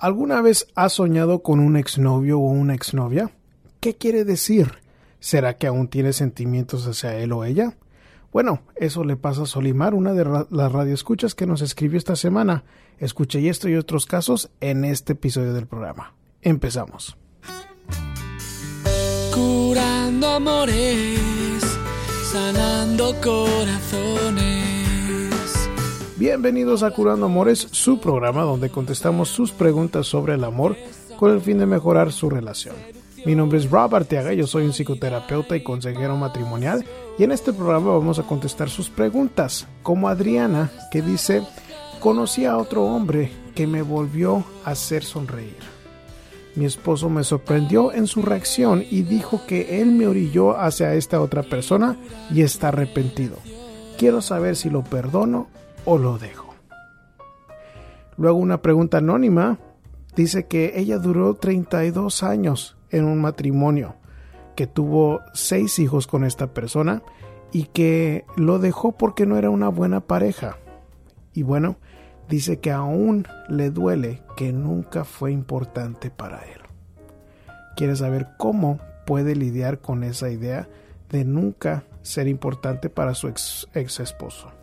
¿Alguna vez has soñado con un exnovio o una exnovia? ¿Qué quiere decir? ¿Será que aún tiene sentimientos hacia él o ella? Bueno, eso le pasa a Solimar, una de las radioescuchas que nos escribió esta semana. Escuché esto y otros casos en este episodio del programa. Empezamos. Curando amores, sanando corazones. Bienvenidos a Curando Amores, su programa donde contestamos sus preguntas sobre el amor con el fin de mejorar su relación. Mi nombre es Rob Arteaga, yo soy un psicoterapeuta y consejero matrimonial y en este programa vamos a contestar sus preguntas, como Adriana que dice, conocí a otro hombre que me volvió a hacer sonreír. Mi esposo me sorprendió en su reacción y dijo que él me orilló hacia esta otra persona y está arrepentido. Quiero saber si lo perdono o lo dejo. Luego una pregunta anónima dice que ella duró 32 años en un matrimonio, que tuvo seis hijos con esta persona y que lo dejó porque no era una buena pareja. Y bueno, dice que aún le duele que nunca fue importante para él. Quiere saber cómo puede lidiar con esa idea de nunca ser importante para su ex, ex esposo.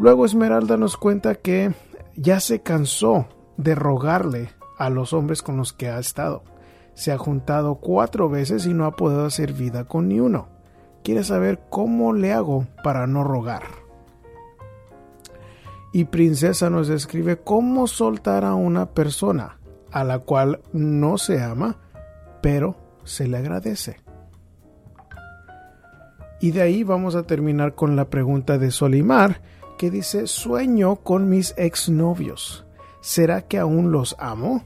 Luego Esmeralda nos cuenta que ya se cansó de rogarle a los hombres con los que ha estado. Se ha juntado cuatro veces y no ha podido hacer vida con ni uno. Quiere saber cómo le hago para no rogar. Y Princesa nos escribe cómo soltar a una persona a la cual no se ama, pero se le agradece. Y de ahí vamos a terminar con la pregunta de Solimar, que dice, sueño con mis exnovios. ¿Será que aún los amo?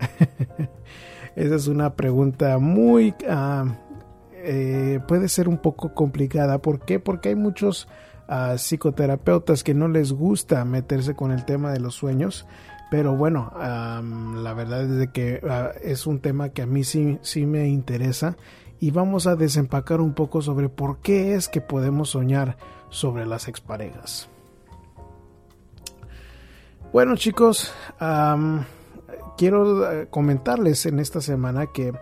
Esa es una pregunta muy... Ah, eh, puede ser un poco complicada. ¿Por qué? Porque hay muchos ah, psicoterapeutas que no les gusta meterse con el tema de los sueños. Pero bueno, la verdad es de que ah, es un tema que a mí sí, sí me interesa y vamos a desempacar un poco sobre por qué es que podemos soñar sobre las exparejas. Bueno chicos, quiero eh, comentarles en esta semana que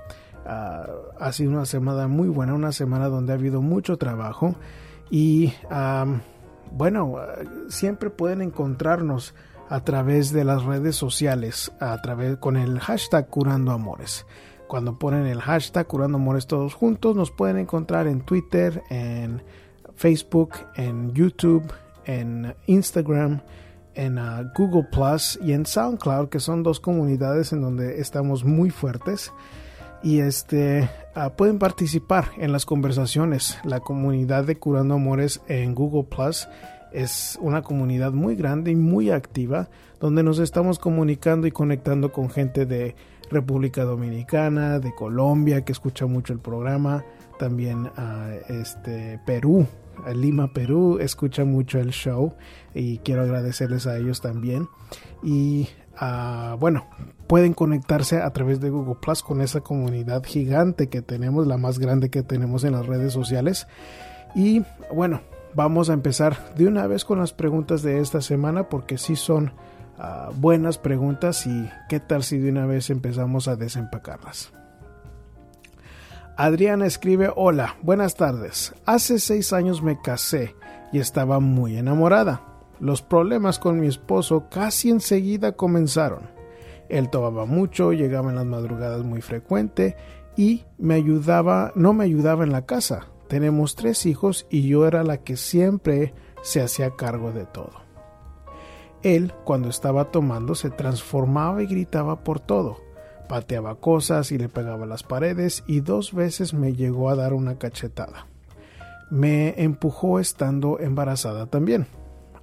ah, ha sido una semana muy buena, una semana donde ha habido mucho trabajo y bueno, siempre pueden encontrarnos a través de las redes sociales, a través con el hashtag Curando Amores. Cuando ponen el hashtag Curando Amores todos juntos, nos pueden encontrar en Twitter, en Facebook, en YouTube, en Instagram, en uh, Google Plus y en SoundCloud, que son dos comunidades en donde estamos muy fuertes. Y este uh, pueden participar en las conversaciones. La comunidad de Curando Amores en Google Plus es una comunidad muy grande y muy activa, donde nos estamos comunicando y conectando con gente de República Dominicana, de Colombia, que escucha mucho el programa, también a este Perú, Lima, Perú, escucha mucho el show y quiero agradecerles a ellos también. Y ah, bueno, pueden conectarse a través de Google Plus con esa comunidad gigante que tenemos, la más grande que tenemos en las redes sociales. Y bueno, vamos a empezar de una vez con las preguntas de esta semana porque sí son buenas preguntas y qué tal si de una vez empezamos a desempacarlas. Adriana escribe, hola, buenas tardes. Hace seis años me casé y estaba muy enamorada. Los problemas con mi esposo casi enseguida comenzaron. Él tomaba mucho, llegaba en las madrugadas muy frecuente y me ayudaba, no me ayudaba en la casa. Tenemos tres hijos y yo era la que siempre se hacía cargo de todo. Él, cuando estaba tomando, se transformaba y gritaba por todo pateaba cosas y le pegaba las paredes y dos veces me llegó a dar una cachetada. Me empujó estando embarazada también.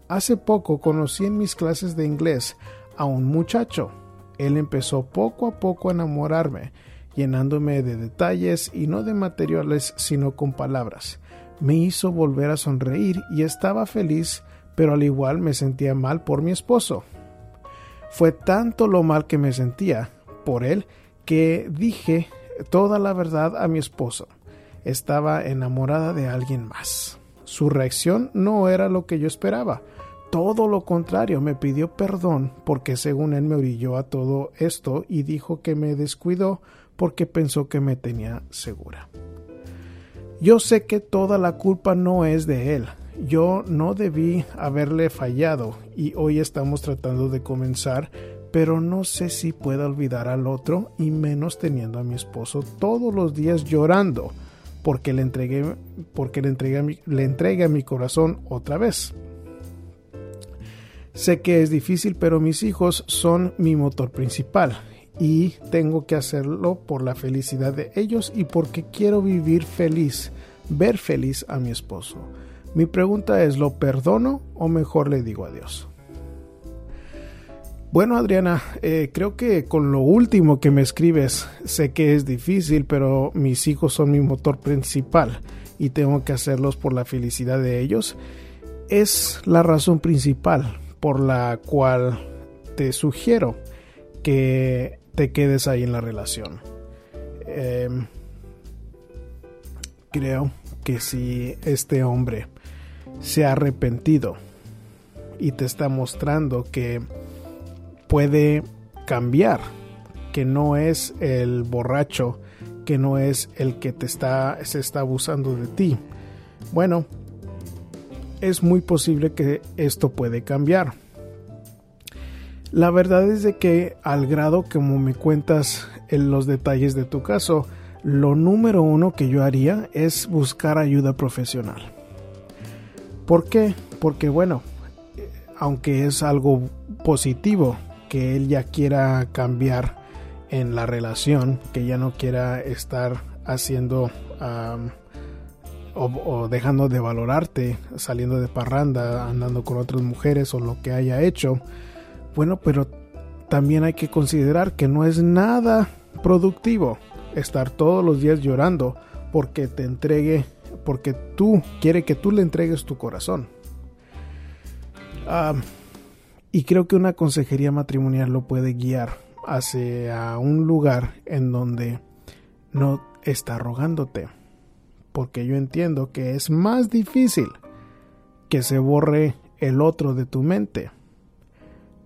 Hace poco conocí en mis clases de inglés a un muchacho. Él empezó poco a poco a enamorarme, llenándome de detalles y no de materiales sino con palabras. Me hizo volver a sonreír y estaba feliz, pero al igual me sentía mal por mi esposo. Fue tanto lo mal que me sentía por él que dije toda la verdad a mi esposo. Estaba enamorada de alguien más. Su reacción no era lo que yo esperaba, todo lo contrario, me pidió perdón porque según él me orilló a todo esto y dijo que me descuidó porque pensó que me tenía segura. Yo sé que toda la culpa no es de él. Yo no debí haberle fallado y hoy estamos tratando de comenzar, pero no sé si puedo olvidar al otro y menos teniendo a mi esposo todos los días llorando porque le entregué porque le entregué, le entregué a mi corazón otra vez. Sé que es difícil, pero mis hijos son mi motor principal y tengo que hacerlo por la felicidad de ellos y porque quiero vivir feliz, ver feliz a mi esposo. Mi pregunta es, ¿lo perdono o mejor le digo adiós? Bueno, Adriana, eh, creo que con lo último que me escribes, sé que es difícil, pero mis hijos son mi motor principal y tengo que hacerlos por la felicidad de ellos. Es la razón principal por la cual te sugiero que te quedes ahí en la relación. Em, creo que si este hombre se ha arrepentido y te está mostrando que puede cambiar, que no es el borracho, que no es el que te está se está abusando de ti. Bueno, es muy posible que esto puede cambiar. La verdad es de que al grado como me cuentas en los detalles de tu caso, lo número uno que yo haría es buscar ayuda profesional. ¿Por qué? Porque bueno, aunque es algo positivo que él ya quiera cambiar en la relación, que ya no quiera estar haciendo o, dejando de valorarte, saliendo de parranda, andando con otras mujeres o lo que haya hecho. Bueno, pero también hay que considerar que no es nada productivo estar todos los días llorando porque te entregue, porque tú quiere que tú le entregues tu corazón. y creo que una consejería matrimonial lo puede guiar hacia un lugar en donde no está rogándote porque yo entiendo que es más difícil que se borre el otro de tu mente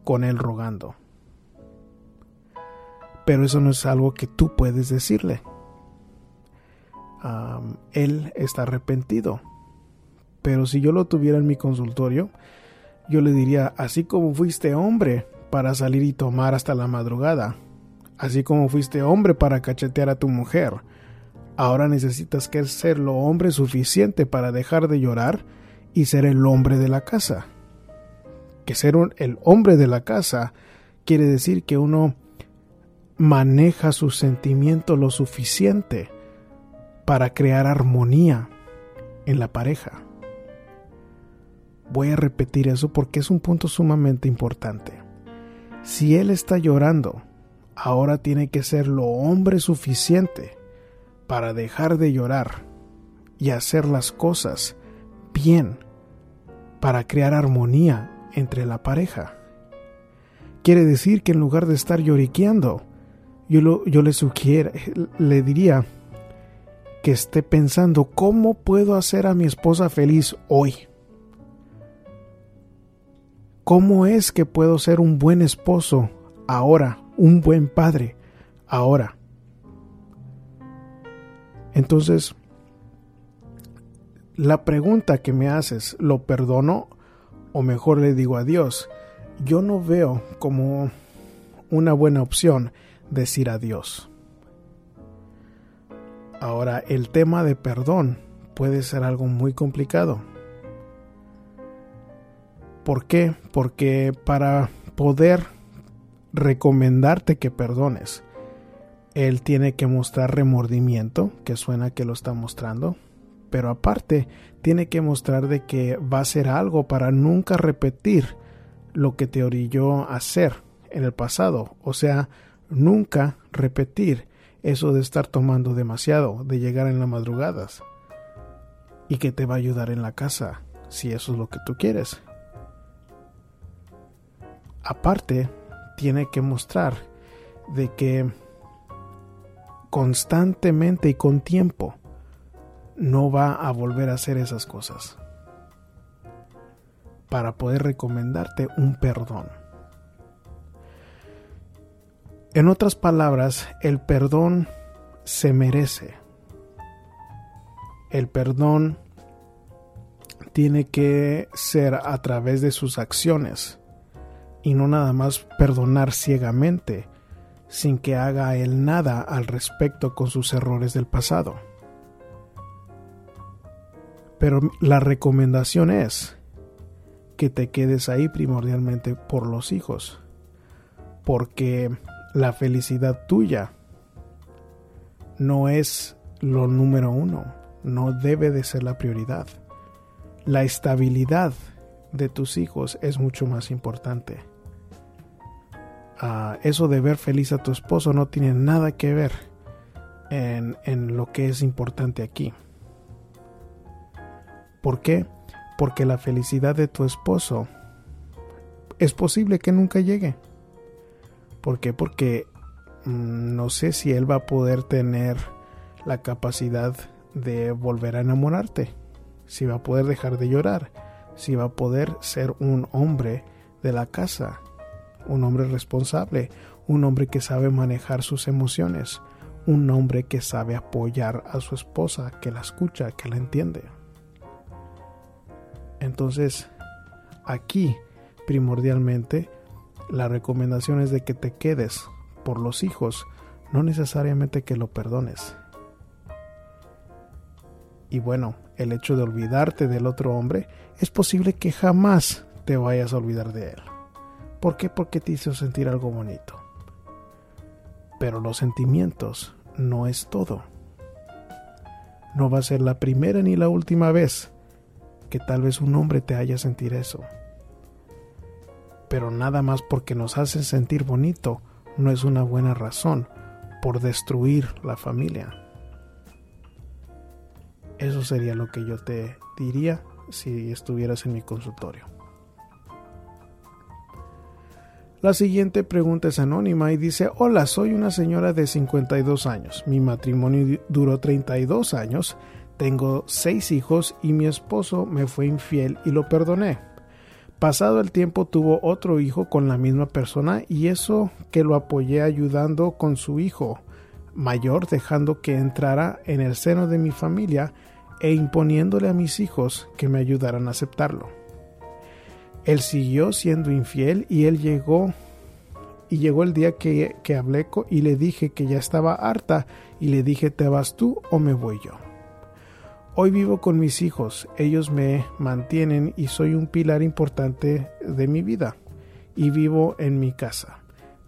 con él rogando. Pero eso no es algo que tú puedes decirle. Él está arrepentido. Pero si yo lo tuviera en mi consultorio, yo le diría, así como fuiste hombre para salir y tomar hasta la madrugada, así como fuiste hombre para cachetear a tu mujer, Ahora necesitas que ser lo hombre suficiente para dejar de llorar y ser el hombre de la casa. Que ser el hombre de la casa quiere decir que uno maneja sus sentimientos lo suficiente para crear armonía en la pareja. Voy a repetir eso porque es un punto sumamente importante. Si él está llorando, ahora tiene que ser lo hombre suficiente para dejar de llorar y hacer las cosas bien para crear armonía entre la pareja. Quiere decir que en lugar de estar lloriqueando, yo, yo le sugiero, le diría que esté pensando cómo puedo hacer a mi esposa feliz hoy. ¿Cómo es que puedo ser un buen esposo ahora, un buen padre ahora? Entonces, la pregunta que me haces, ¿lo perdono o mejor le digo adiós? Yo no veo como una buena opción decir adiós. Ahora, el tema de perdón puede ser algo muy complicado. ¿Por qué? Porque para poder recomendarte que perdones, él tiene que mostrar remordimiento, que suena que lo está mostrando, pero aparte tiene que mostrar de que va a hacer algo para nunca repetir lo que te orilló a hacer en el pasado, o sea, nunca repetir eso de estar tomando demasiado, de llegar en las madrugadas, y que te va a ayudar en la casa, si eso es lo que tú quieres. Aparte, tiene que mostrar de que constantemente y con tiempo, no va a volver a hacer esas cosas. para poder recomendarte un perdón. En otras palabras, el perdón se merece. El perdón tiene que ser a través de sus acciones y no nada más perdonar ciegamente sin que haga él nada al respecto con sus errores del pasado. Pero la recomendación es que te quedes ahí primordialmente por los hijos, porque la felicidad tuya no es lo número uno, no debe de ser la prioridad. La estabilidad de tus hijos es mucho más importante. Ah, eso de ver feliz a tu esposo no tiene nada que ver en, en lo que es importante aquí. ¿Por qué? Porque la felicidad de tu esposo es posible que nunca llegue. ¿Por qué? Porque mm, no sé si él va a poder tener la capacidad de volver a enamorarte, si va a poder dejar de llorar, si va a poder ser un hombre de la casa, un hombre responsable, un hombre que sabe manejar sus emociones, un hombre que sabe apoyar a su esposa, que la escucha, que la entiende. Entonces, aquí, primordialmente, la recomendación es de que te quedes por los hijos, no necesariamente que lo perdones. Y bueno, el hecho de olvidarte del otro hombre, es posible que jamás te vayas a olvidar de él. ¿Por qué? Porque te hizo sentir algo bonito. Pero los sentimientos no es todo. No va a ser la primera ni la última vez que tal vez un hombre te haya sentir eso. Pero nada más porque nos hacen sentir bonito no es una buena razón por destruir la familia. Eso sería lo que yo te diría si estuvieras en mi consultorio. La siguiente pregunta es anónima y dice, hola, soy una señora de 52 años. Mi matrimonio duró 32 años tengo seis hijos y mi esposo me fue infiel y lo perdoné. Pasado el tiempo tuvo otro hijo con la misma persona y eso que lo apoyé ayudando con su hijo mayor dejando que entrara en el seno de mi familia e imponiéndole a mis hijos que me ayudaran a aceptarlo. Él siguió siendo infiel y él llegó y llegó el día que, que hablé y le dije que ya estaba harta y le dije te vas tú o me voy yo. Hoy vivo con mis hijos, ellos me mantienen y soy un pilar importante de mi vida y vivo en mi casa.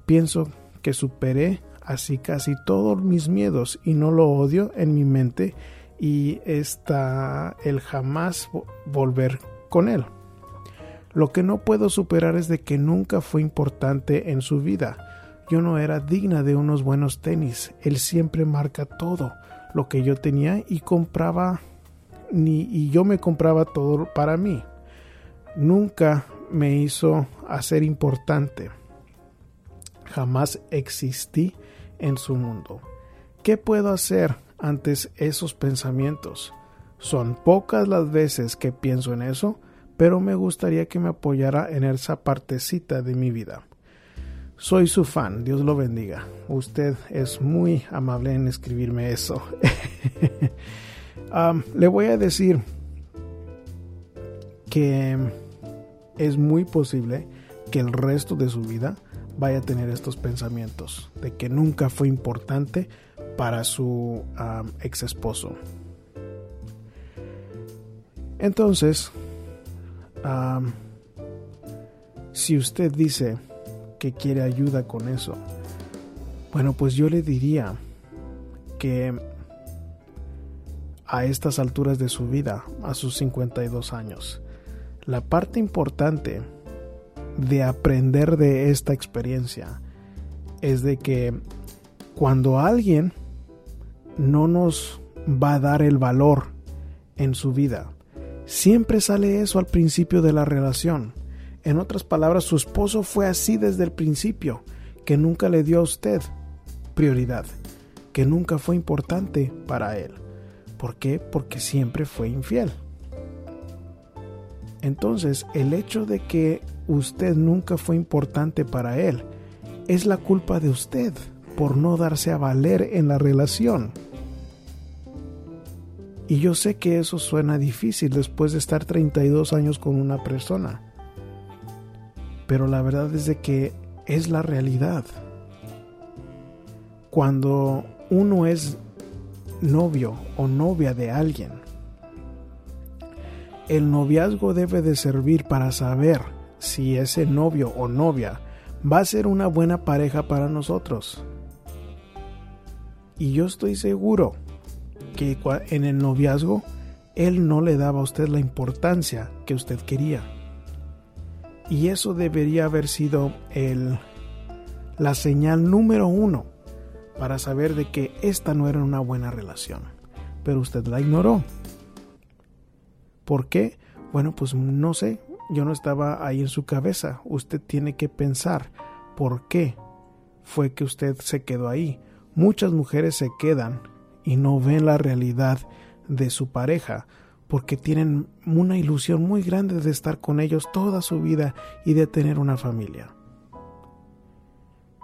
Pienso que superé así casi todos mis miedos y no lo odio en mi mente y está el jamás volver con él. Lo que no puedo superar es de que nunca fue importante en su vida. Yo no era digna de unos buenos tenis. Él siempre marca todo lo que yo tenía y compraba ni y yo me compraba todo para mí. Nunca me hizo hacer importante. Jamás existí en su mundo. ¿Qué puedo hacer antes esos pensamientos? Son pocas las veces que pienso en eso, pero me gustaría que me apoyara en esa partecita de mi vida. Soy su fan, Dios lo bendiga. Usted es muy amable en escribirme eso. le voy a decir que es muy posible que el resto de su vida vaya a tener estos pensamientos de que nunca fue importante para su ex esposo. Entonces, si usted dice que quiere ayuda con eso, bueno, pues yo le diría que a estas alturas de su vida, a sus 52 años. La parte importante de aprender de esta experiencia es de que cuando alguien no nos va a dar el valor en su vida, siempre sale eso al principio de la relación. En otras palabras, su esposo fue así desde el principio, que nunca le dio a usted prioridad, que nunca fue importante para él. ¿Por qué? Porque siempre fue infiel. Entonces, el hecho de que usted nunca fue importante para él es la culpa de usted por no darse a valer en la relación. Y yo sé que eso suena difícil después de estar 32 años con una persona. Pero la verdad es de que es la realidad. Cuando uno es novio o novia de alguien, el noviazgo debe de servir para saber si ese novio o novia va a ser una buena pareja para nosotros. Y yo estoy seguro que en el noviazgo él no le daba a usted la importancia que usted quería. Y eso debería haber sido el, la señal número uno para saber de que esta no era una buena relación. Pero usted la ignoró. ¿Por qué? Bueno, pues no sé, yo no estaba ahí en su cabeza. Usted tiene que pensar por qué fue que usted se quedó ahí. Muchas mujeres se quedan y no ven la realidad de su pareja porque tienen una ilusión muy grande de estar con ellos toda su vida y de tener una familia.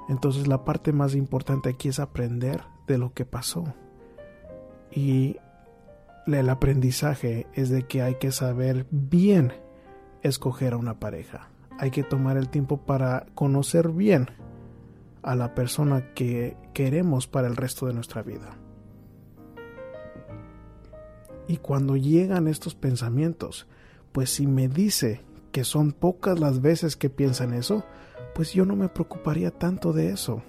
Entonces la parte más importante aquí es aprender de lo que pasó. Y el aprendizaje es de que hay que saber bien escoger a una pareja. Hay que tomar el tiempo para conocer bien a la persona que queremos para el resto de nuestra vida. Y cuando llegan estos pensamientos, pues si me dice que son pocas las veces que piensan eso, pues yo no me preocuparía tanto de eso.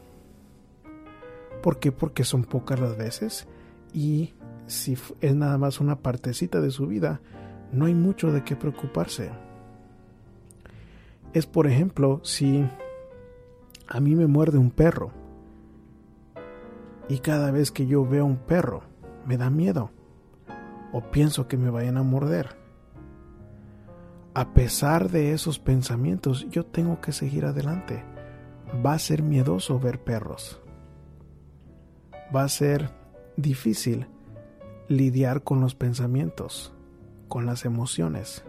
¿Por qué? Porque son pocas las veces y si es nada más una partecita de su vida, no hay mucho de qué preocuparse. Es por ejemplo si a mí me muerde un perro y cada vez que yo veo un perro me da miedo o pienso que me vayan a morder. A pesar de esos pensamientos, yo tengo que seguir adelante. Va a ser miedoso ver perros. Va a ser difícil lidiar con los pensamientos, con las emociones.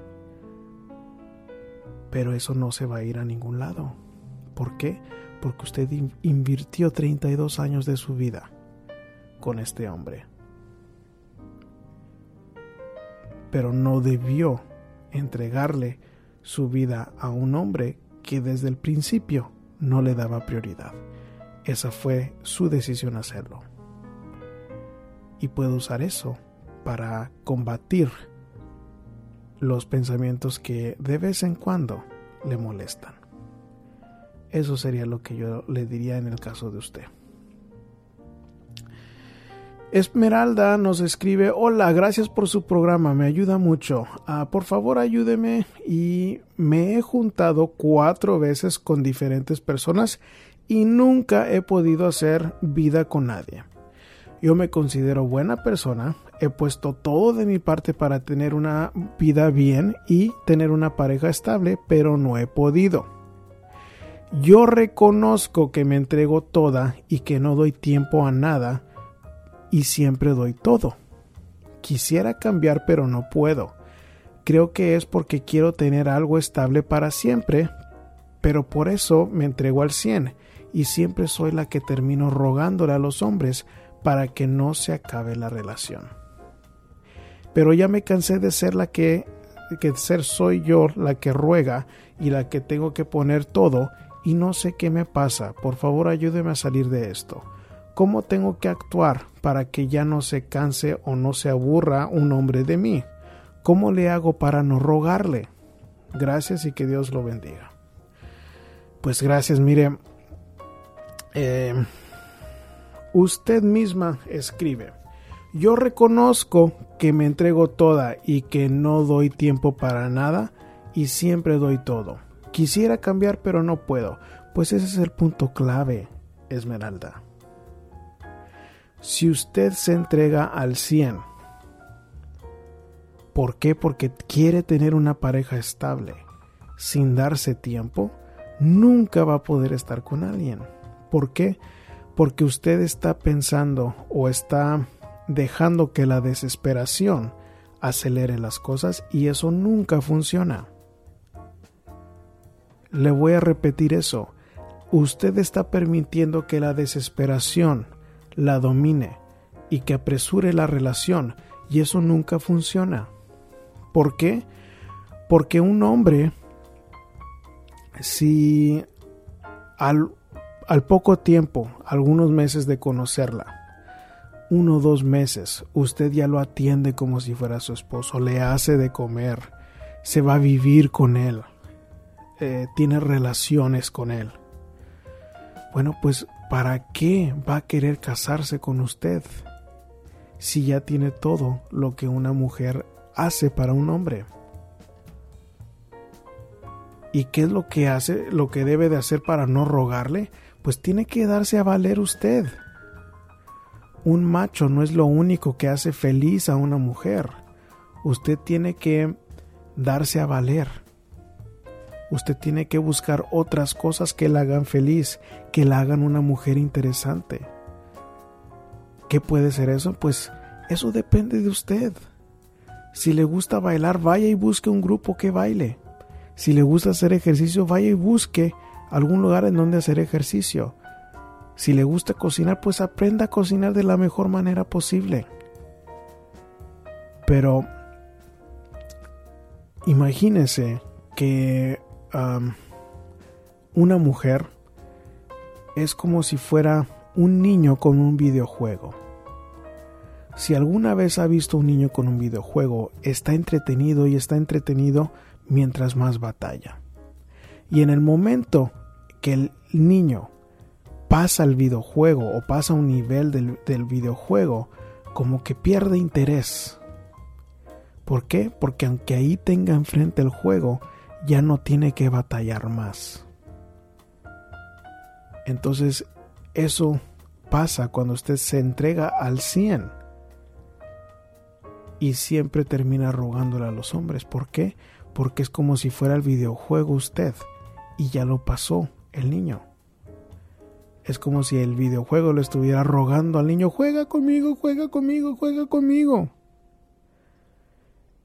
Pero eso no se va a ir a ningún lado. ¿Por qué? Porque usted invirtió 32 años de su vida con este hombre. pero no debió entregarle su vida a un hombre que desde el principio no le daba prioridad. Esa fue su decisión hacerlo. Y puede usar eso para combatir los pensamientos que de vez en cuando le molestan. Eso sería lo que yo le diría en el caso de usted. Esmeralda nos escribe, hola, gracias por su programa, me ayuda mucho. Ah, por favor ayúdeme y me he juntado cuatro veces con diferentes personas y nunca he podido hacer vida con nadie. Yo me considero buena persona, he puesto todo de mi parte para tener una vida bien y tener una pareja estable, pero no he podido. Yo reconozco que me entrego toda y que no doy tiempo a nada, y siempre doy todo. Quisiera cambiar pero no puedo. Creo que es porque quiero tener algo estable para siempre, pero por eso me entrego al cien y siempre soy la que termino rogándole a los hombres para que no se acabe la relación. Pero ya me cansé de ser la que, que ser soy yo la que ruega y la que tengo que poner todo y no sé qué me pasa. Por favor ayúdeme a salir de esto. ¿Cómo tengo que actuar para que ya no se canse o no se aburra un hombre de mí? ¿Cómo le hago para no rogarle? Gracias y que Dios lo bendiga. Pues gracias, mire, eh, usted misma escribe, yo reconozco que me entrego toda y que no doy tiempo para nada y siempre doy todo. Quisiera cambiar pero no puedo. Pues ese es el punto clave, Esmeralda si usted se entrega al 100, ¿por qué? Porque quiere tener una pareja estable, sin darse tiempo, nunca va a poder estar con alguien. ¿Por qué? Porque usted está pensando o está dejando que la desesperación acelere las cosas y eso nunca funciona. Le voy a repetir eso. Usted está permitiendo que la desesperación la domine y que apresure la relación y eso nunca funciona. ¿Por qué? Porque un hombre, si al, poco tiempo, algunos meses de conocerla, uno o dos meses, usted ya lo atiende como si fuera su esposo, le hace de comer, se va a vivir con él, eh, tiene relaciones con él. Bueno, pues ¿para qué va a querer casarse con usted si ya tiene todo lo que una mujer hace para un hombre? ¿Y qué es lo que hace, lo que debe de hacer para no rogarle? Pues tiene que darse a valer usted. Un macho no es lo único que hace feliz a una mujer. Usted tiene que darse a valer. Usted tiene que buscar otras cosas que la hagan feliz, que la hagan una mujer interesante. ¿Qué puede ser eso? Pues eso depende de usted. Si le gusta bailar, vaya y busque un grupo que baile. Si le gusta hacer ejercicio, vaya y busque algún lugar en donde hacer ejercicio. Si le gusta cocinar, pues aprenda a cocinar de la mejor manera posible. Pero imagínese que una mujer es como si fuera un niño con un videojuego. Si alguna vez ha visto un niño con un videojuego, está entretenido y está entretenido mientras más batalla. Y en el momento que el niño pasa el videojuego o pasa un nivel del, videojuego, como que pierde interés. ¿Por qué? Porque aunque ahí tenga enfrente el juego, ya no tiene que batallar más. Entonces, eso pasa cuando usted se entrega al 100 y siempre termina rogándole a los hombres. ¿Por qué? Porque es como si fuera el videojuego usted y ya lo pasó el niño. Es como si el videojuego le estuviera rogando al niño, juega conmigo, juega conmigo, juega conmigo.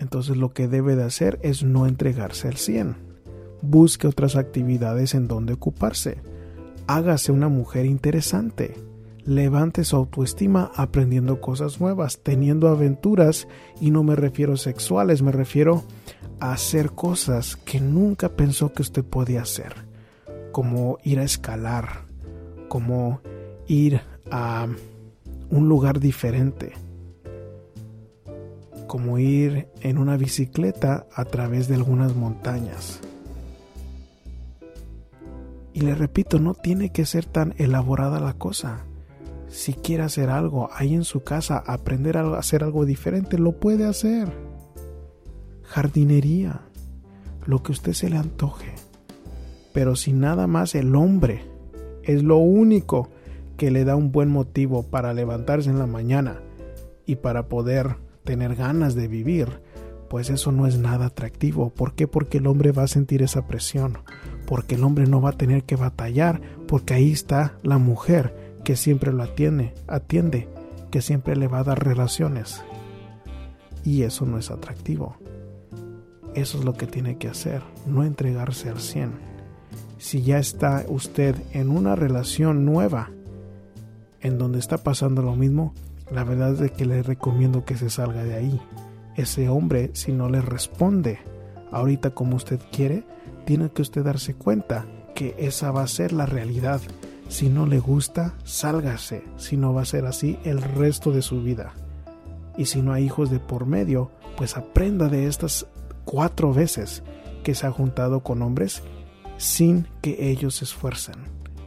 Entonces lo que debe de hacer es no entregarse al 100. Busque otras actividades en donde ocuparse. Hágase una mujer interesante. Levante su autoestima aprendiendo cosas nuevas, teniendo aventuras, y no me refiero sexuales, me refiero a hacer cosas que nunca pensó que usted podía hacer, como ir a escalar, como ir a un lugar diferente, como ir en una bicicleta a través de algunas montañas. Y le repito, no tiene que ser tan elaborada la cosa. Si quiere hacer algo ahí en su casa, aprender a hacer algo diferente, lo puede hacer. Jardinería, lo que usted se le antoje. Pero si nada más el hombre es lo único que le da un buen motivo para levantarse en la mañana y para poder tener ganas de vivir, pues eso no es nada atractivo. ¿Por qué? Porque el hombre va a sentir esa presión, porque el hombre no va a tener que batallar, porque ahí está la mujer que siempre lo atiende, atiende, que siempre le va a dar relaciones. Y eso no es atractivo. Eso es lo que tiene que hacer, no entregarse al 100 si ya está usted en una relación nueva en donde está pasando lo mismo, la verdad es que le recomiendo que se salga de ahí. Ese hombre, si no le responde ahorita como usted quiere, tiene que usted darse cuenta que esa va a ser la realidad. Si no le gusta, sálgase, si no va a ser así el resto de su vida. Y si no hay hijos de por medio, pues aprenda de estas cuatro veces que se ha juntado con hombres sin que ellos se esfuercen.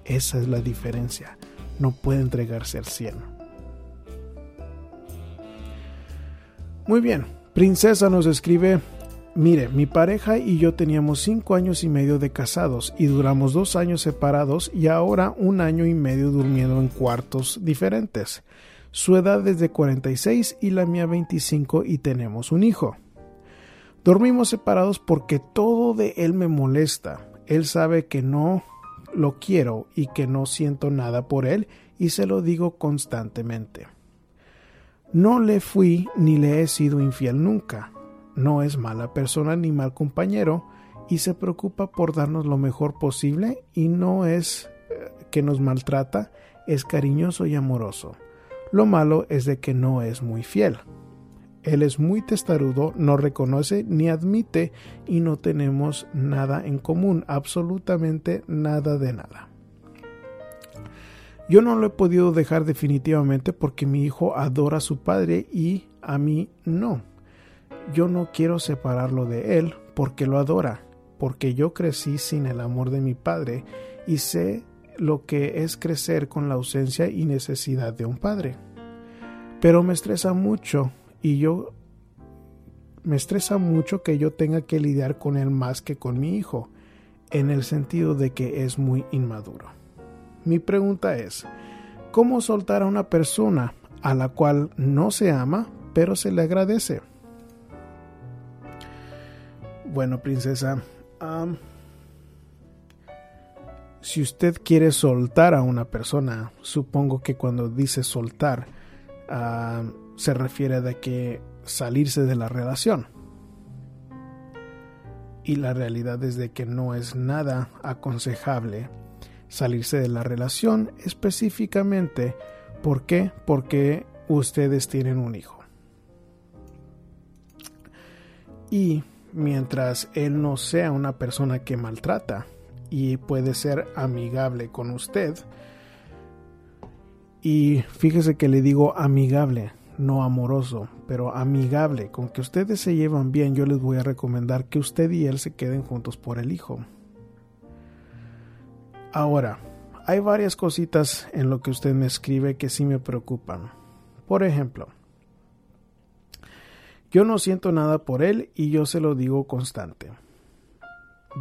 Esa es la diferencia. No puede entregarse al cielo. Muy bien, Princesa nos escribe, mire, mi pareja y yo teníamos cinco años y medio de casados y duramos dos años separados y ahora un año y medio durmiendo en cuartos diferentes. Su edad es de 46 y la mía 25 y tenemos un hijo. Dormimos separados porque todo de él me molesta. Él sabe que no lo quiero y que no siento nada por él y se lo digo constantemente. No le fui ni le he sido infiel nunca. No es mala persona ni mal compañero y se preocupa por darnos lo mejor posible y no es eh, que nos maltrata, es cariñoso y amoroso. Lo malo es de que no es muy fiel. Él es muy testarudo, no reconoce ni admite y no tenemos nada en común, absolutamente nada de nada. Yo no lo he podido dejar definitivamente porque mi hijo adora a su padre y a mí no. Yo no quiero separarlo de él porque lo adora, porque yo crecí sin el amor de mi padre y sé lo que es crecer con la ausencia y necesidad de un padre. Pero me estresa mucho y yo me estresa mucho que yo tenga que lidiar con él más que con mi hijo, en el sentido de que es muy inmaduro. Mi pregunta es, ¿cómo soltar a una persona a la cual no se ama, pero se le agradece? Bueno, princesa, si usted quiere soltar a una persona, supongo que cuando dice soltar, se refiere de que salirse de la relación. Y la realidad es de que no es nada aconsejable salirse de la relación específicamente. ¿Por qué? Porque ustedes tienen un hijo. Y mientras él no sea una persona que maltrata y puede ser amigable con usted, y fíjese que le digo amigable, no amoroso, pero amigable, con que ustedes se llevan bien, yo les voy a recomendar que usted y él se queden juntos por el hijo. Ahora, hay varias cositas en lo que usted me escribe que sí me preocupan. Por ejemplo, yo no siento nada por él y yo se lo digo constante.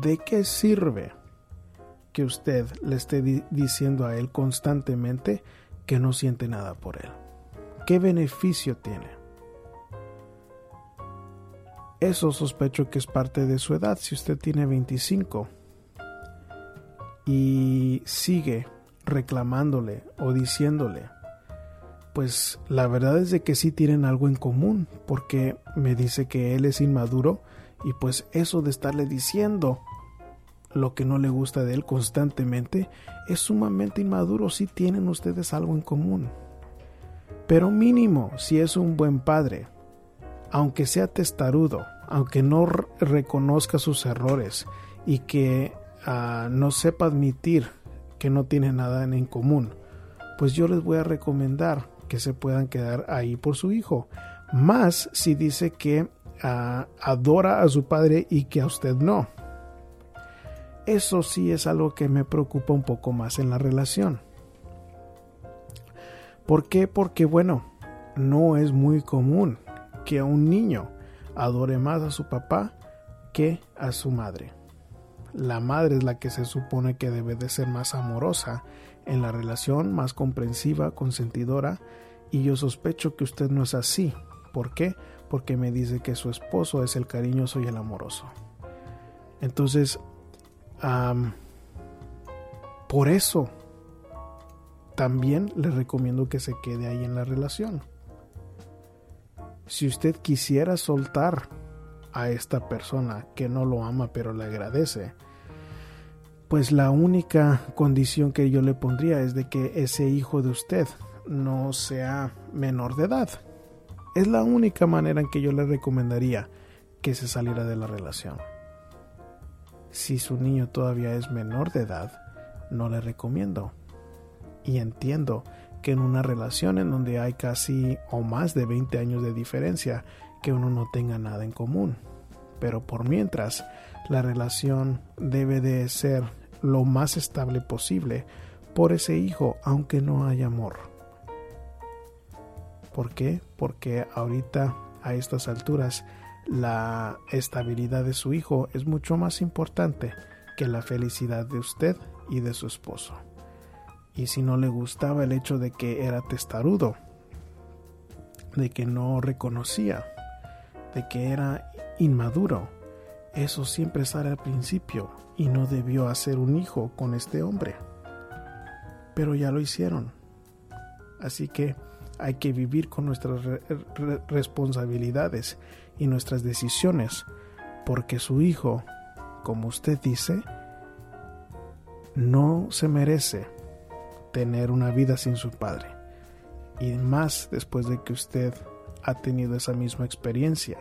¿De qué sirve que usted le esté diciendo a él constantemente que no siente nada por él? ¿Qué beneficio tiene? Eso sospecho que es parte de su edad. Si usted tiene 25 y sigue reclamándole o diciéndole, pues la verdad es de que sí tienen algo en común, porque me dice que él es inmaduro y pues eso de estarle diciendo lo que no le gusta de él constantemente es sumamente inmaduro, sí tienen ustedes algo en común. Pero mínimo, si es un buen padre, aunque sea testarudo, aunque no reconozca sus errores y que no sepa admitir que no tiene nada en común, pues yo les voy a recomendar que se puedan quedar ahí por su hijo. Más si dice que ah, adora a su padre y que a usted no. Eso sí es algo que me preocupa un poco más en la relación. ¿Por qué? Porque bueno, no es muy común que un niño adore más a su papá que a su madre. La madre es la que se supone que debe de ser más amorosa en la relación, más comprensiva, consentidora, y yo sospecho que usted no es así. ¿Por qué? Porque me dice que su esposo es el cariñoso y el amoroso. Entonces, por eso también le recomiendo que se quede ahí en la relación. Si usted quisiera soltar a esta persona que no lo ama pero le agradece, pues la única condición que yo le pondría es de que ese hijo de usted no sea menor de edad. Es la única manera en que yo le recomendaría que se saliera de la relación. Si su niño todavía es menor de edad, no le recomiendo y entiendo que en una relación en donde hay casi o más de 20 años de diferencia, que uno no tenga nada en común. Pero por mientras, la relación debe de ser lo más estable posible por ese hijo, aunque no haya amor. ¿Por qué? Porque ahorita, a estas alturas, la estabilidad de su hijo es mucho más importante que la felicidad de usted y de su esposo y si no le gustaba el hecho de que era testarudo, de que no reconocía, de que era inmaduro, eso siempre sale al principio y no debió hacer un hijo con este hombre. Pero ya lo hicieron. Así que hay que vivir con nuestras responsabilidades y nuestras decisiones, porque su hijo como usted dice, no se merece tener una vida sin su padre. Y más después de que usted ha tenido esa misma experiencia.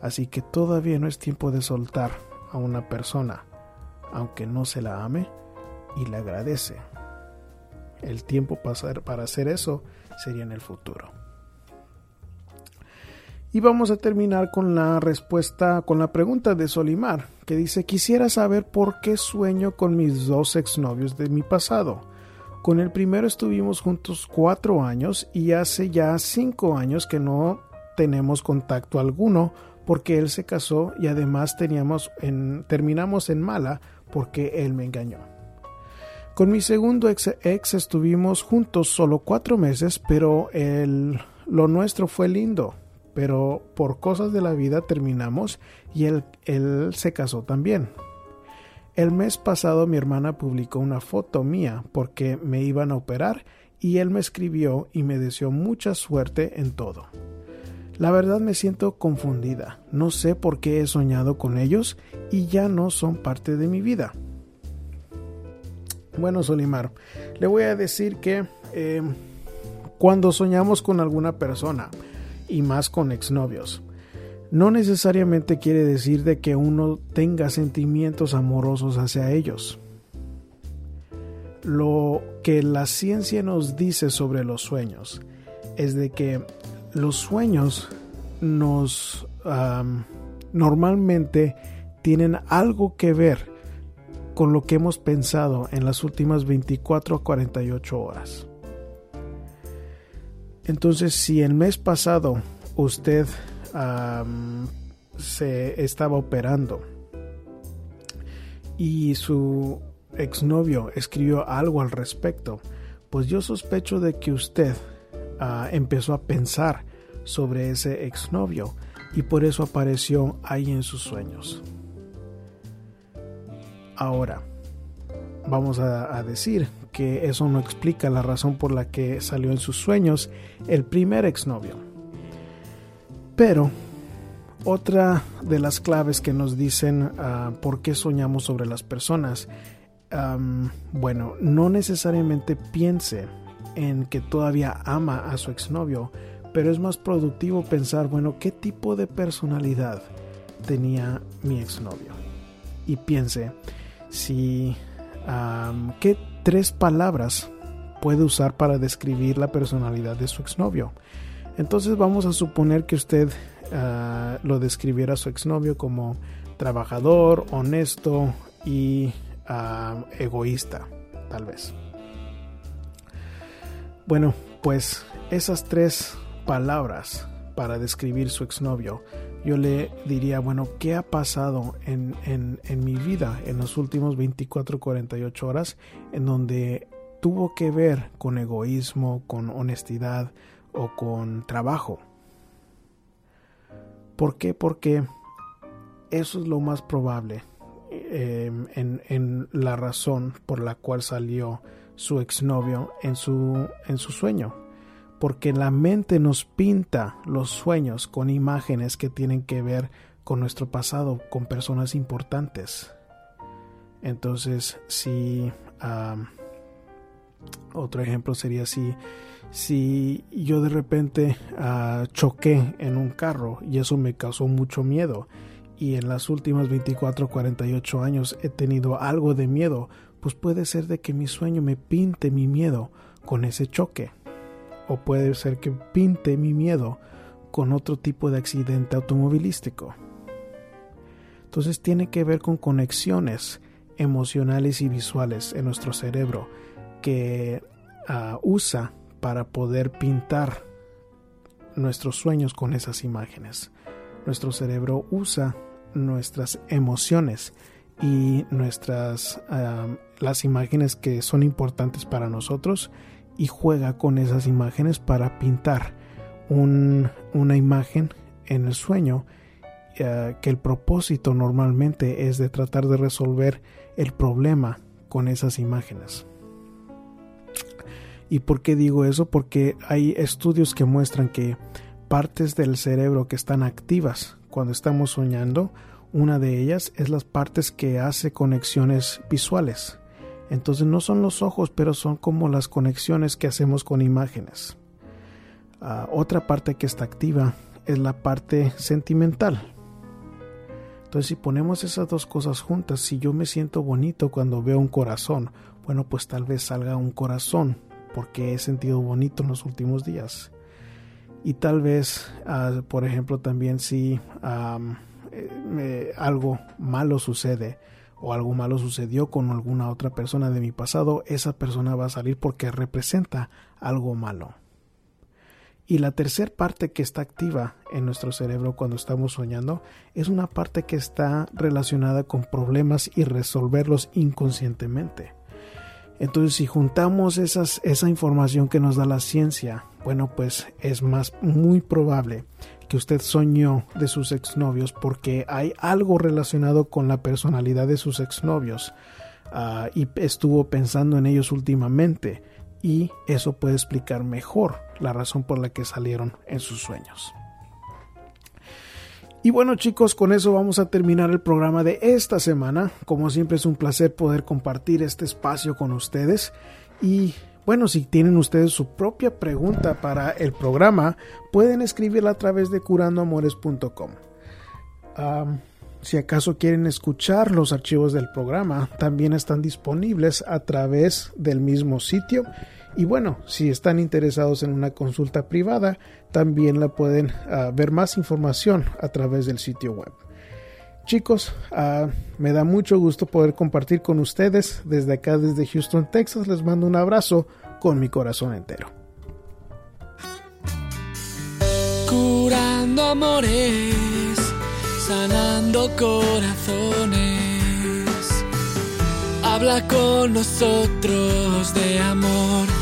Así que todavía no es tiempo de soltar a una persona, aunque no se la ame y le agradece. El tiempo para hacer eso sería en el futuro. Y vamos a terminar con la respuesta, con la pregunta de Solimar, que dice, quisiera saber por qué sueño con mis dos exnovios de mi pasado. Con el primero estuvimos juntos cuatro años y hace ya cinco años que no tenemos contacto alguno porque él se casó y además teníamos en, terminamos en mala porque él me engañó. Con mi segundo ex, ex estuvimos juntos solo cuatro meses, pero el, lo nuestro fue lindo. Pero por cosas de la vida terminamos y él, él se casó también. El mes pasado mi hermana publicó una foto mía porque me iban a operar y él me escribió y me deseó mucha suerte en todo. La verdad me siento confundida, no sé por qué he soñado con ellos y ya no son parte de mi vida. Bueno, Solimar, le voy a decir que eh, cuando soñamos con alguna persona, y más con exnovios, no necesariamente quiere decir de que uno tenga sentimientos amorosos hacia ellos. Lo que la ciencia nos dice sobre los sueños es de que los sueños nos normalmente tienen algo que ver con lo que hemos pensado en las últimas 24 a 48 horas. Entonces, si el mes pasado usted se estaba operando y su exnovio escribió algo al respecto, pues yo sospecho de que usted ah, empezó a pensar sobre ese exnovio y por eso apareció ahí en sus sueños. Ahora, vamos a, decir que eso no explica la razón por la que salió en sus sueños el primer exnovio. Pero otra de las claves que nos dicen ah, por qué soñamos sobre las personas, bueno, no necesariamente piense en que todavía ama a su exnovio, pero es más productivo pensar, bueno, ¿qué tipo de personalidad tenía mi exnovio? Y piense, si ¿Qué tres palabras puede usar para describir la personalidad de su exnovio? Entonces vamos a suponer que usted ah, lo describiera a su exnovio como trabajador, honesto y egoísta, tal vez. Bueno, pues esas tres palabras para describir su exnovio yo le diría, bueno, ¿qué ha pasado en, en, mi vida en los últimos 24, 48 horas en donde tuvo que ver con egoísmo, con honestidad o con trabajo? ¿Por qué? Porque eso es lo más probable em, en, la razón por la cual salió su exnovio en su, en su sueño porque la mente nos pinta los sueños con imágenes que tienen que ver con nuestro pasado, con personas importantes. Entonces, si otro ejemplo sería si, si yo de repente ah, choqué en un carro y eso me causó mucho miedo y en las últimas 24 48 años he tenido algo de miedo, pues puede ser de que mi sueño me pinte mi miedo con ese choque o puede ser que pinte mi miedo con otro tipo de accidente automovilístico. Entonces tiene que ver con conexiones emocionales y visuales en nuestro cerebro que ah, usa para poder pintar nuestros sueños con esas imágenes. Nuestro cerebro usa nuestras emociones y nuestras las imágenes que son importantes para nosotros y juega con esas imágenes para pintar una imagen en el sueño eh, que el propósito normalmente es de tratar de resolver el problema con esas imágenes. ¿Y por qué digo eso? Porque hay estudios que muestran que partes del cerebro que están activas cuando estamos soñando Una de ellas es las partes que hace conexiones visuales. Entonces no son los ojos, pero son como las conexiones que hacemos con imágenes. Ah, otra parte que está activa es la parte sentimental. Entonces si ponemos esas dos cosas juntas, si yo me siento bonito cuando veo un corazón, bueno, pues tal vez salga un corazón porque he sentido bonito en los últimos días. Y tal vez, ah, por ejemplo, también si eh, algo malo sucede o algo malo sucedió con alguna otra persona de mi pasado, esa persona va a salir porque representa algo malo. Y la tercera parte que está activa en nuestro cerebro cuando estamos soñando es una parte que está relacionada con problemas y resolverlos inconscientemente. Entonces, si juntamos esa información que nos da la ciencia, bueno, pues es más muy probable que usted soñó de sus exnovios porque hay algo relacionado con la personalidad de sus exnovios uh, y estuvo pensando en ellos últimamente y eso puede explicar mejor la razón por la que salieron en sus sueños. Y bueno chicos, con eso vamos a terminar el programa de esta semana. Como siempre es un placer poder compartir este espacio con ustedes. Y bueno, si tienen ustedes su propia pregunta para el programa, pueden escribirla a través de curandoamores.com. si acaso quieren escuchar los archivos del programa, también están disponibles a través del mismo sitio y bueno, si están interesados en una consulta privada, también la pueden ah, ver más información a través del sitio web. Chicos, ah, me da mucho gusto poder compartir con ustedes desde acá, desde Houston, Texas. Les mando un abrazo con mi corazón entero. Curando amores, sanando corazones. Habla con nosotros de amor